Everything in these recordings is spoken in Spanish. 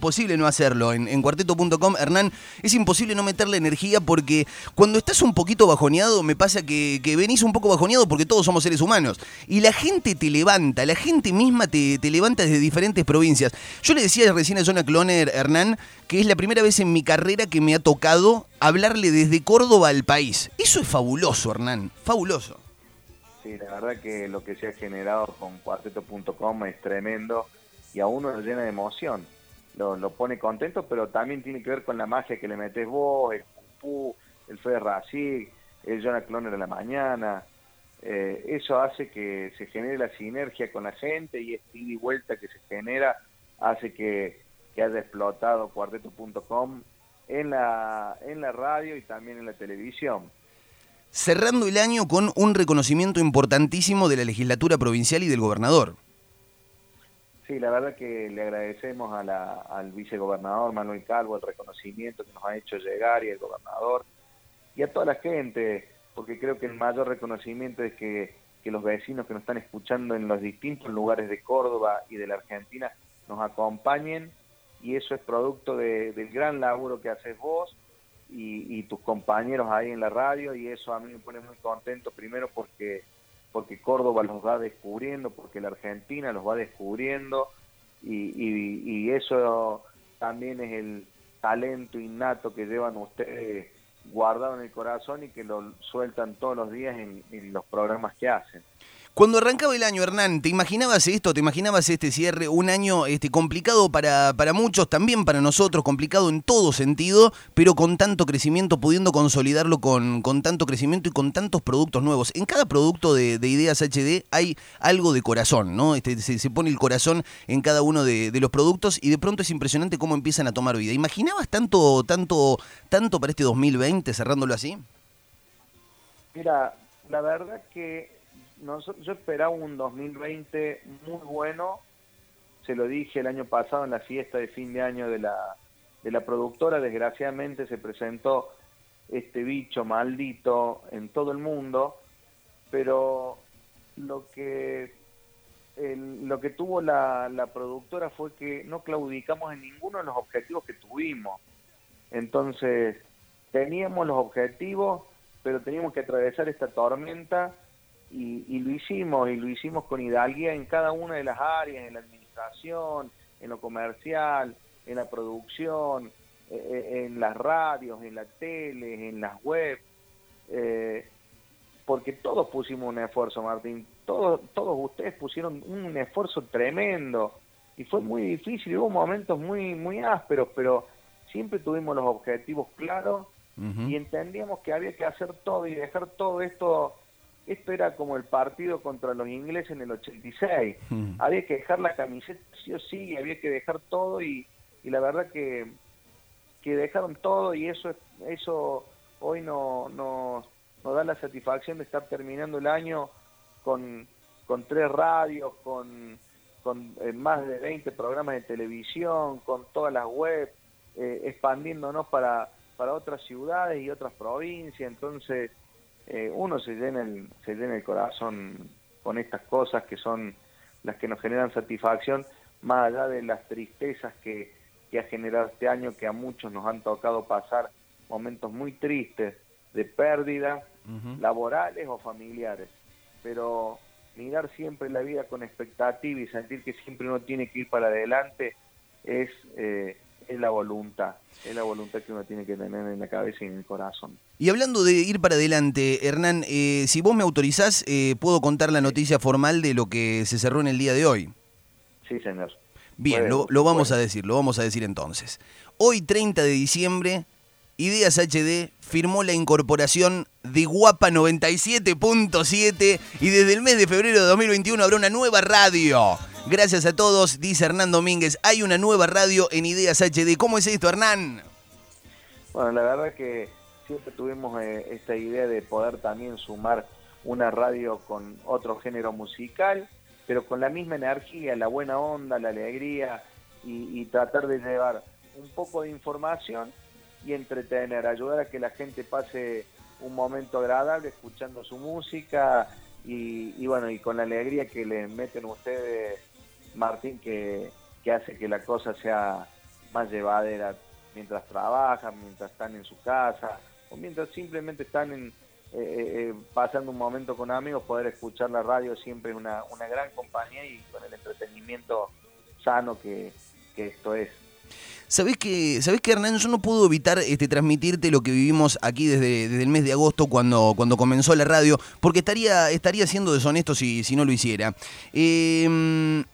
imposible no hacerlo. En, cuarteto.com, Hernán, es imposible no meterle energía porque cuando estás un poquito bajoneado, me pasa que, que venís un poco bajoneado porque todos somos seres humanos. Y la gente te levanta, la gente misma te, te levanta desde diferentes provincias. Yo le decía recién a Jonah Cloner, Hernán, que es la primera vez en mi carrera que me ha tocado hablarle desde Córdoba al país. Eso es fabuloso, Hernán, fabuloso. Sí, la verdad que lo que se ha generado con cuarteto.com es tremendo y a uno lo llena de emoción lo, pone contento, pero también tiene que ver con la magia que le metes vos, el Pupú, el Fede Racing, el Jonah Cloner de la mañana. Eh, eso hace que se genere la sinergia con la gente y este ida y vuelta que se genera hace que, que haya explotado cuarteto.com en la, en la radio y también en la televisión. Cerrando el año con un reconocimiento importantísimo de la legislatura provincial y del gobernador. Sí, la verdad que le agradecemos a la, al vicegobernador Manuel Calvo el reconocimiento que nos ha hecho llegar y el gobernador y a toda la gente, porque creo que el mayor reconocimiento es que, que los vecinos que nos están escuchando en los distintos lugares de Córdoba y de la Argentina nos acompañen y eso es producto de, del gran laburo que haces vos y, y tus compañeros ahí en la radio y eso a mí me pone muy contento primero porque porque Córdoba los va descubriendo, porque la Argentina los va descubriendo y, eso también es el talento innato que llevan ustedes guardado en el corazón y que lo sueltan todos los días en los programas que hacen. Cuando arrancaba el año, Hernán, ¿te imaginabas esto? ¿Te imaginabas este cierre? Un año este, complicado para, para muchos, también para nosotros, complicado en todo sentido, pero con tanto crecimiento, pudiendo consolidarlo con, con tanto crecimiento y con tantos productos nuevos. En cada producto de, de Ideas HD hay algo de corazón, ¿no? Este, se, se, pone el corazón en cada uno de, de, los productos y de pronto es impresionante cómo empiezan a tomar vida. ¿Imaginabas tanto, tanto, tanto para este 2020, cerrándolo así? Mira, la verdad que nosotros, yo esperaba un 2020 muy bueno, se lo dije el año pasado en la fiesta de fin de año de la, de la productora, desgraciadamente se presentó este bicho maldito en todo el mundo, pero lo que el, lo que tuvo la, la productora fue que no claudicamos en ninguno de los objetivos que tuvimos. Entonces, teníamos los objetivos, pero teníamos que atravesar esta tormenta y, y, lo hicimos, y lo hicimos con hidalguía en cada una de las áreas, en la administración, en lo comercial, en la producción, eh, en las radios, en la tele, en las web, eh, porque todos pusimos un esfuerzo, Martín, todos, todos ustedes pusieron un esfuerzo tremendo, y fue muy difícil, hubo momentos muy, muy ásperos, pero siempre tuvimos los objetivos claros, uh -huh. y entendíamos que había que hacer todo y dejar todo esto esto era como el partido contra los ingleses en el 86. Mm. Había que dejar la camiseta sí o sí, había que dejar todo y, y la verdad que, que dejaron todo y eso eso hoy no, no, nos da la satisfacción de estar terminando el año con, con tres radios, con, con eh, más de 20 programas de televisión, con todas las webs, eh, expandiéndonos para, para otras ciudades y otras provincias. Entonces, eh, uno se llena, el, se llena el corazón con estas cosas que son las que nos generan satisfacción, más allá de las tristezas que, que ha generado este año, que a muchos nos han tocado pasar momentos muy tristes de pérdida, uh -huh. laborales o familiares. Pero mirar siempre la vida con expectativa y sentir que siempre uno tiene que ir para adelante es, eh, es la voluntad, es la voluntad que uno tiene que tener en la cabeza y en el corazón. Y hablando de ir para adelante, Hernán, eh, si vos me autorizás, eh, puedo contar la noticia formal de lo que se cerró en el día de hoy. Sí, señor. Bien, bueno, lo, lo, vamos bueno. a decir, lo vamos a decir entonces. Hoy, 30 de diciembre, Ideas HD firmó la incorporación de Guapa 97.7 y desde el mes de febrero de 2021 habrá una nueva radio. Gracias a todos, dice Hernán Domínguez. Hay una nueva radio en Ideas HD. ¿Cómo es esto, Hernán? Bueno, la verdad que siempre tuvimos eh, esta idea de poder también sumar una radio con otro género musical, pero con la misma energía, la buena onda, la alegría y, tratar de llevar un poco de información y entretener, ayudar a que la gente pase un momento agradable escuchando su música y, y bueno, y con la alegría que le meten ustedes, Martín, que, que hace que la cosa sea más llevadera mientras trabajan, mientras están en su casa o mientras simplemente están en, eh, pasando un momento con amigos, poder escuchar la radio siempre es una, una gran compañía y con el entretenimiento sano que, que esto es. ¿Sabés que, ¿Sabés que Hernán? Yo no puedo evitar este, transmitirte lo que vivimos aquí desde, desde el mes de agosto cuando, cuando comenzó la radio, porque estaría, estaría siendo deshonesto si, si no lo hiciera. Eh,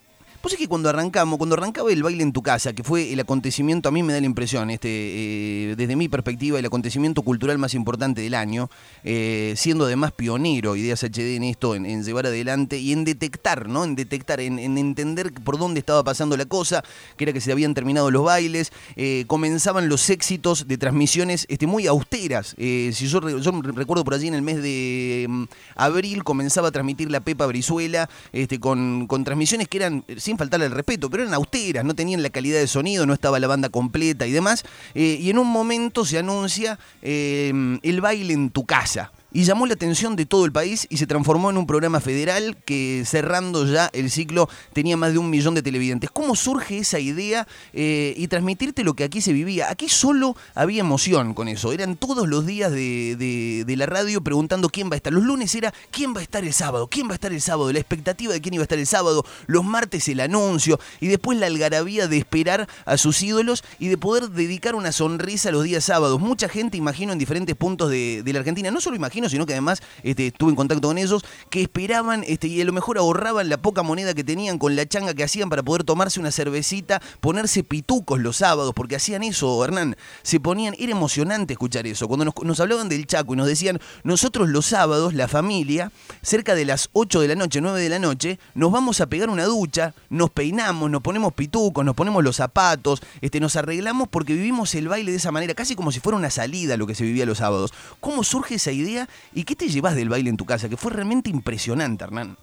pues es que cuando arrancamos, cuando arrancaba el baile en tu casa, que fue el acontecimiento, a mí me da la impresión, este, eh, desde mi perspectiva, el acontecimiento cultural más importante del año, eh, siendo además pionero Ideas HD en esto, en, llevar adelante y en detectar, ¿no? En detectar, en, entender por dónde estaba pasando la cosa, que era que se habían terminado los bailes, eh, comenzaban los éxitos de transmisiones este, muy austeras. si yo, recuerdo por allí en el mes de mm, abril comenzaba a transmitir la Pepa Brizuela, este, con, con transmisiones que eran faltarle el respeto, pero eran austeras, no tenían la calidad de sonido, no estaba la banda completa y demás. Eh, y en un momento se anuncia eh, el baile en tu casa y llamó la atención de todo el país y se transformó en un programa federal que cerrando ya el ciclo tenía más de un millón de televidentes. ¿Cómo surge esa idea eh, y transmitirte lo que aquí se vivía? Aquí solo había emoción con eso, eran todos los días de, la radio preguntando quién va a estar. Los lunes era quién va a estar el sábado, quién va a estar el sábado, la expectativa de quién iba a estar el sábado, los martes el anuncio y después la algarabía de esperar a sus ídolos y de poder dedicar una sonrisa los días sábados. Mucha gente, imagino, en diferentes puntos de, de la Argentina, no solo imagino, sino que además este, estuve en contacto con ellos, que esperaban este, y a lo mejor ahorraban la poca moneda que tenían con la changa que hacían para poder tomarse una cervecita, ponerse pitucos los sábados, porque hacían eso, Hernán, se ponían, era emocionante escuchar eso, cuando nos, hablaban del Chaco y nos decían, nosotros los sábados, la familia, cerca de las 8 de la noche, 9 de la noche, nos vamos a pegar una ducha, nos peinamos, nos ponemos pitucos, nos ponemos los zapatos, este, nos arreglamos porque vivimos el baile de esa manera, casi como si fuera una salida lo que se vivía los sábados. ¿Cómo surge esa idea ¿Y qué te llevas del baile en tu casa? Que fue realmente impresionante, Hernán.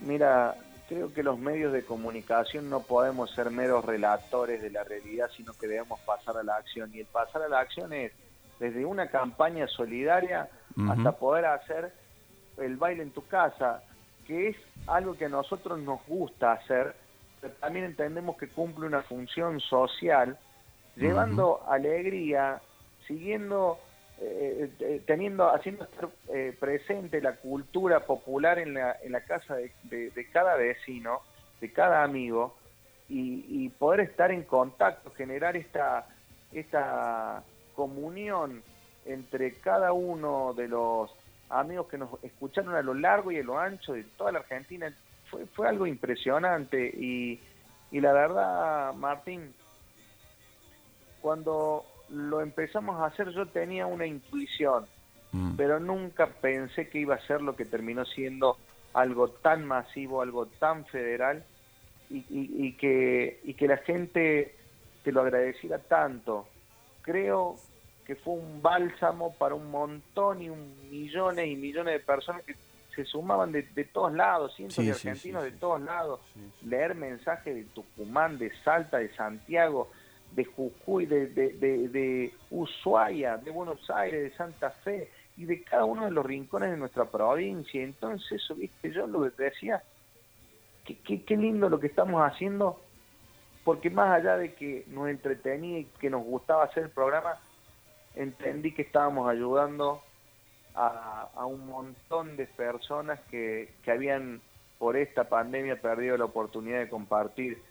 Mira, creo que los medios de comunicación no podemos ser meros relatores de la realidad, sino que debemos pasar a la acción. Y el pasar a la acción es desde una campaña solidaria hasta poder hacer el baile en tu casa, que es algo que a nosotros nos gusta hacer, pero también entendemos que cumple una función social, llevando alegría, siguiendo eh, eh, teniendo, haciendo estar eh, presente la cultura popular en la, en la casa de, cada vecino, de cada amigo, y, poder estar en contacto, generar esta, esta comunión entre cada uno de los amigos que nos escucharon a lo largo y a lo ancho de toda la Argentina, fue, fue algo impresionante. Y, y la verdad, Martín, cuando lo empezamos a hacer, yo tenía una intuición, mm. pero nunca pensé que iba a ser lo que terminó siendo algo tan masivo, algo tan federal, y, que, y que la gente te lo agradeciera tanto. Creo que fue un bálsamo para un montón y un millones y millones de personas que se sumaban de, todos lados, cientos de argentinos de todos lados, leer mensajes de Tucumán, de Salta, de Santiago, de Jujuy, de, de, Ushuaia, de Buenos Aires, de Santa Fe y de cada uno de los rincones de nuestra provincia. Entonces, eso, viste, yo lo que decía, qué, qué, lindo lo que estamos haciendo, porque más allá de que nos entretenía y que nos gustaba hacer el programa, entendí que estábamos ayudando a, a un montón de personas que, que habían por esta pandemia perdido la oportunidad de compartir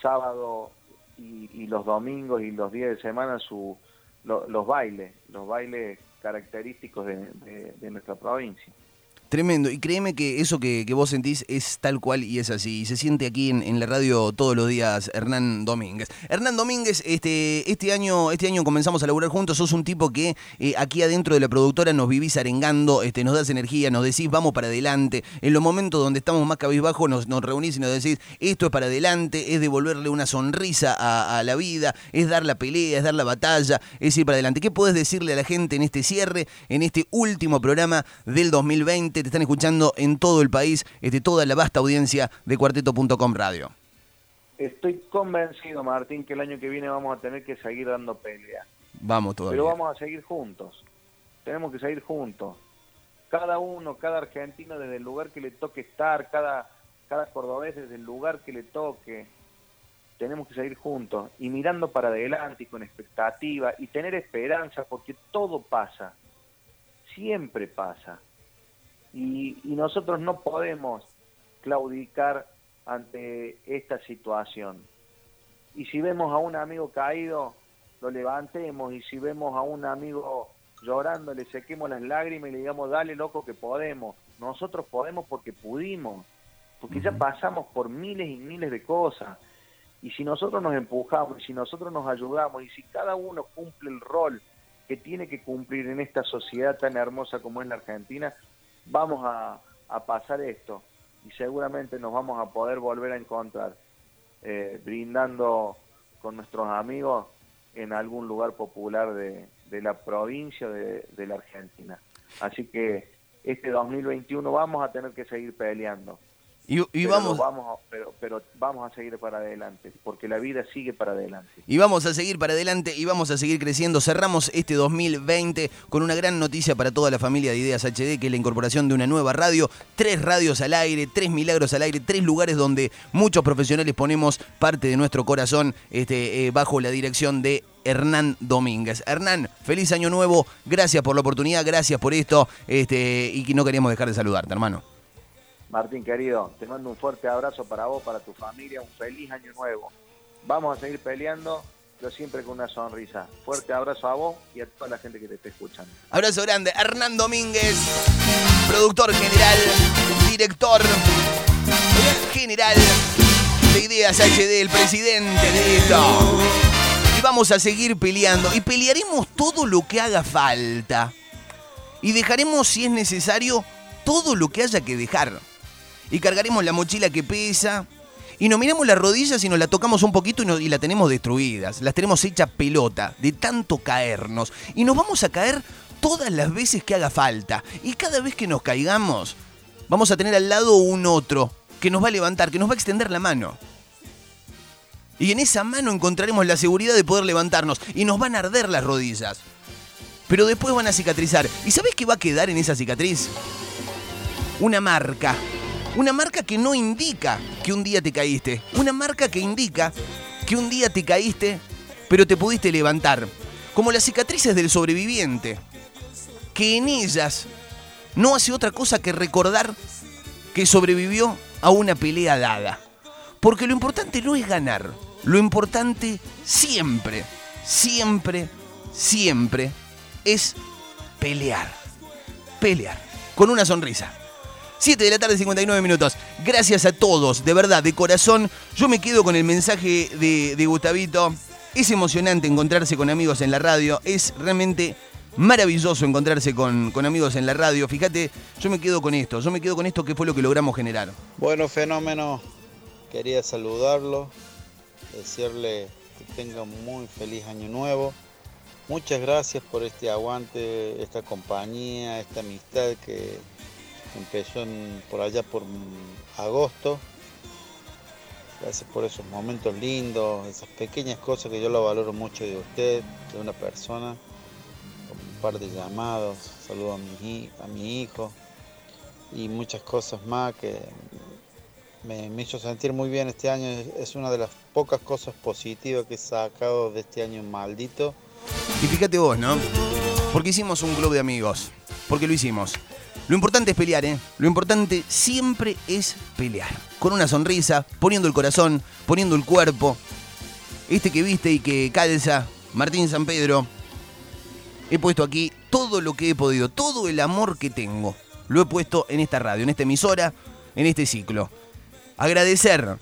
sábado y, los domingos y los días de semana su, los bailes, los bailes característicos de nuestra provincia. Tremendo. Y créeme que eso que, vos sentís es tal cual y es así. Y se siente aquí en, la radio todos los días Hernán Domínguez. Hernán Domínguez, este, este, año, este año comenzamos a laburar juntos. Sos un tipo que eh, aquí adentro de la productora nos vivís arengando, este, nos das energía, nos decís vamos para adelante. En los momentos donde estamos más cabizbajos nos, nos reunís y nos decís esto es para adelante, es devolverle una sonrisa a, la vida, es dar la pelea, es dar la batalla, es ir para adelante. ¿Qué podés decirle a la gente en este cierre, en este último programa del 2020? Te están escuchando en todo el país, este, toda la vasta audiencia de cuarteto.com radio. Estoy convencido, Martín, que el año que viene vamos a tener que seguir dando pelea. Vamos todavía. Pero vamos a seguir juntos. Tenemos que seguir juntos. Cada uno, cada argentino desde el lugar que le toque estar, cada, cada cordobés desde el lugar que le toque. tenemos que seguir juntos y mirando para adelante y con expectativa y tener esperanza porque todo pasa, siempre pasa. Y, y nosotros no podemos claudicar ante esta situación. Y si vemos a un amigo caído, lo levantemos y si vemos a un amigo llorando, le sequemos las lágrimas y le digamos, dale loco que podemos. Nosotros podemos porque pudimos, porque ya pasamos por miles y miles de cosas. Y si nosotros nos empujamos, y si nosotros nos ayudamos, y si cada uno cumple el rol que tiene que cumplir en esta sociedad tan hermosa como es la Argentina, vamos a, pasar esto y seguramente nos vamos a poder volver a encontrar eh, brindando con nuestros amigos en algún lugar popular de, la provincia de, de la Argentina. Así que este 2021 vamos a tener que seguir peleando. Y, vamos, pero, pero vamos a seguir para adelante, porque la vida sigue para adelante. Y vamos a seguir para adelante y vamos a seguir creciendo. Cerramos este 2020 con una gran noticia para toda la familia de Ideas HD, que es la incorporación de una nueva radio, tres radios al aire, tres milagros al aire, tres lugares donde muchos profesionales ponemos parte de nuestro corazón este, eh, bajo la dirección de Hernán Domínguez. Hernán, feliz año nuevo, gracias por la oportunidad, gracias por esto, este, y no queríamos dejar de saludarte, hermano. Martín querido, te mando un fuerte abrazo para vos, para tu familia, un feliz año nuevo. Vamos a seguir peleando, pero siempre con una sonrisa. Fuerte abrazo a vos y a toda la gente que te esté escuchando. Abrazo grande, Hernán Domínguez, productor general, director general de Ideas HD, el presidente de esto. Y vamos a seguir peleando y pelearemos todo lo que haga falta. Y dejaremos, si es necesario, todo lo que haya que dejar y cargaremos la mochila que pesa. Y nos miramos las rodillas y nos la tocamos un poquito y, y la tenemos destruidas. Las tenemos hecha pelota de tanto caernos. Y nos vamos a caer todas las veces que haga falta. Y cada vez que nos caigamos, vamos a tener al lado un otro que nos va a levantar, que nos va a extender la mano. Y en esa mano encontraremos la seguridad de poder levantarnos. Y nos van a arder las rodillas. Pero después van a cicatrizar. ¿Y sabes qué va a quedar en esa cicatriz? Una marca una marca que no indica que un día te caíste. Una marca que indica que un día te caíste, pero te pudiste levantar. Como las cicatrices del sobreviviente. Que en ellas no hace otra cosa que recordar que sobrevivió a una pelea dada. Porque lo importante no es ganar. Lo importante siempre, siempre, siempre es pelear. Pelear. Con una sonrisa. 7 de la tarde, 59 minutos. Gracias a todos, de verdad, de corazón. Yo me quedo con el mensaje de, Gustavito. Es emocionante encontrarse con amigos en la radio. Es realmente maravilloso encontrarse con, con, amigos en la radio. Fíjate, yo me quedo con esto, yo me quedo con esto que fue lo que logramos generar. Bueno, fenómeno, quería saludarlo, decirle que tenga un muy feliz año nuevo. Muchas gracias por este aguante, esta compañía, esta amistad que, empezó por allá por agosto. Gracias por esos momentos lindos, esas pequeñas cosas que yo lo valoro mucho de usted, de una persona, un par de llamados, saludo a mi, a mi hijo y muchas cosas más que me, me, hizo sentir muy bien este año. Es una de las pocas cosas positivas que he sacado de este año maldito. Y fíjate vos, ¿no? Porque hicimos un club de amigos. Porque lo hicimos. Lo importante es pelear, ¿eh? Lo importante siempre es pelear. Con una sonrisa, poniendo el corazón, poniendo el cuerpo. Este que viste y que calza, Martín San Pedro. He puesto aquí todo lo que he podido, todo el amor que tengo. Lo he puesto en esta radio, en esta emisora, en este ciclo. Agradecer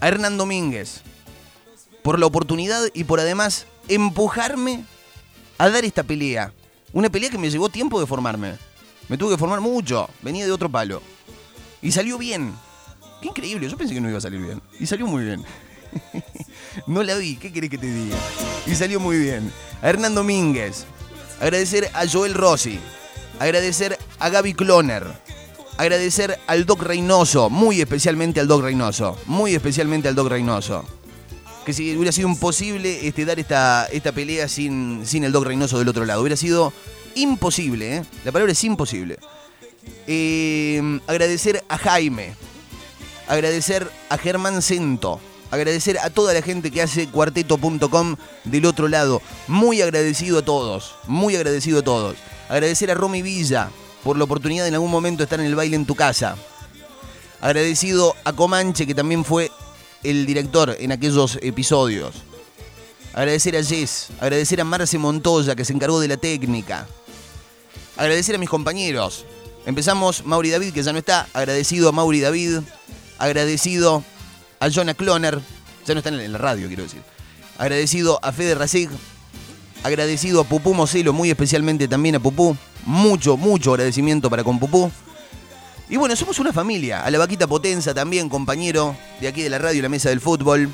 a Hernán Domínguez por la oportunidad y por además empujarme a dar esta pelea. Una pelea que me llevó tiempo de formarme. Me tuve que formar mucho. Venía de otro palo. Y salió bien. Qué increíble. Yo pensé que no iba a salir bien. Y salió muy bien. no la vi. ¿Qué querés que te diga? Y salió muy bien. A Hernán Domínguez. Agradecer a Joel Rossi. Agradecer a Gaby Cloner. Agradecer al Doc Reynoso. Muy especialmente al Doc Reynoso. Muy especialmente al Doc Reynoso. Que si hubiera sido imposible este, dar esta, esta pelea sin, sin el Doc Reynoso del otro lado. Hubiera sido imposible, ¿eh? La palabra es imposible. Eh, agradecer a Jaime, agradecer a Germán Cento, agradecer a toda la gente que hace cuarteto.com del otro lado. Muy agradecido a todos, muy agradecido a todos. Agradecer a Romy Villa por la oportunidad de en algún momento estar en el baile en tu casa. Agradecido a Comanche, que también fue el director en aquellos episodios. Agradecer a Jess, agradecer a Marce Montoya, que se encargó de la técnica. Agradecer a mis compañeros. Empezamos Mauri David, que ya no está. Agradecido a Mauri David. Agradecido a Jonah Cloner. Ya no está en la radio, quiero decir. Agradecido a Fede Racig. Agradecido a Pupú Moselo, muy especialmente también a Pupú. Mucho, mucho agradecimiento para con Pupú. Y bueno, somos una familia. A la vaquita Potenza también, compañero de aquí de la radio y la mesa del fútbol.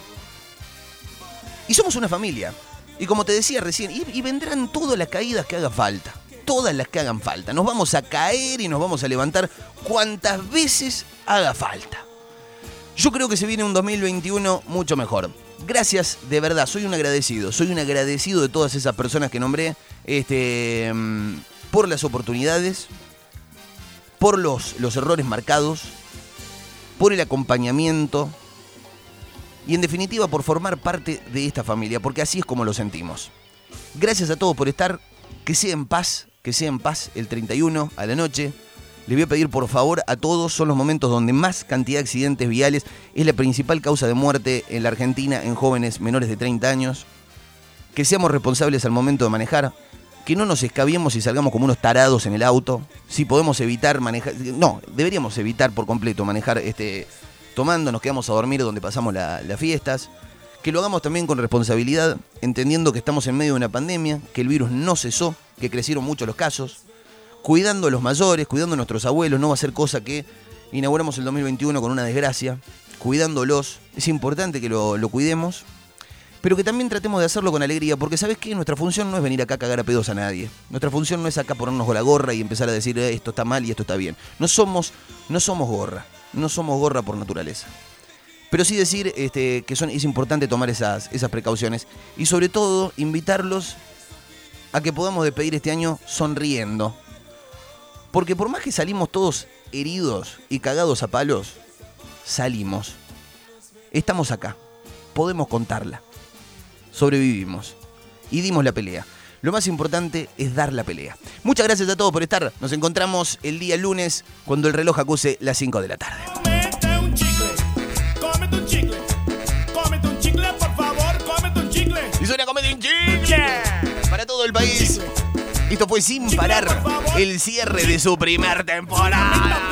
Y somos una familia. Y como te decía recién, y, vendrán todas las caídas que haga falta. Todas las que hagan falta. Nos vamos a caer y nos vamos a levantar cuantas veces haga falta. Yo creo que se viene un 2021 mucho mejor. Gracias, de verdad, soy un agradecido. Soy un agradecido de todas esas personas que nombré este, mm, por las oportunidades, por los, los errores marcados, por el acompañamiento y en definitiva por formar parte de esta familia, porque así es como lo sentimos. Gracias a todos por estar, que sea en paz, que sea en paz el 31 a la noche. Les voy a pedir por favor a todos, son los momentos donde más cantidad de accidentes viales es la principal causa de muerte en la Argentina en jóvenes menores de 30 años. Que seamos responsables al momento de manejar, que no nos escabiemos y salgamos como unos tarados en el auto. Si podemos evitar manejar, no, deberíamos evitar por completo manejar este tomando, nos quedamos a dormir donde pasamos las fiestas. Que lo hagamos también con responsabilidad, entendiendo que estamos en medio de una pandemia, que el virus no cesó, que crecieron mucho los casos, cuidando a los mayores, cuidando a nuestros abuelos, no va a ser cosa que inauguramos el 2021 con una desgracia, cuidándolos. Es importante que lo, cuidemos pero que también tratemos de hacerlo con alegría, porque sabes que nuestra función no es venir acá a cagar a pedos a nadie. Nuestra función no es acá ponernos la gorra y empezar a decir eh, esto está mal y esto está bien. No somos, no somos gorra, no somos gorra por naturaleza. Pero sí decir este, que es importante tomar esas, esas precauciones y sobre todo invitarlos a que podamos despedir este año sonriendo. Porque por más que salimos todos heridos y cagados a palos, salimos. Estamos acá. Podemos contarla sobrevivimos y dimos la pelea. Lo más importante es dar la pelea. Muchas gracias a todos por estar. Nos encontramos el día lunes cuando el reloj acuse las 5 de la tarde. Esto fue sin parar el cierre de su primer temporada.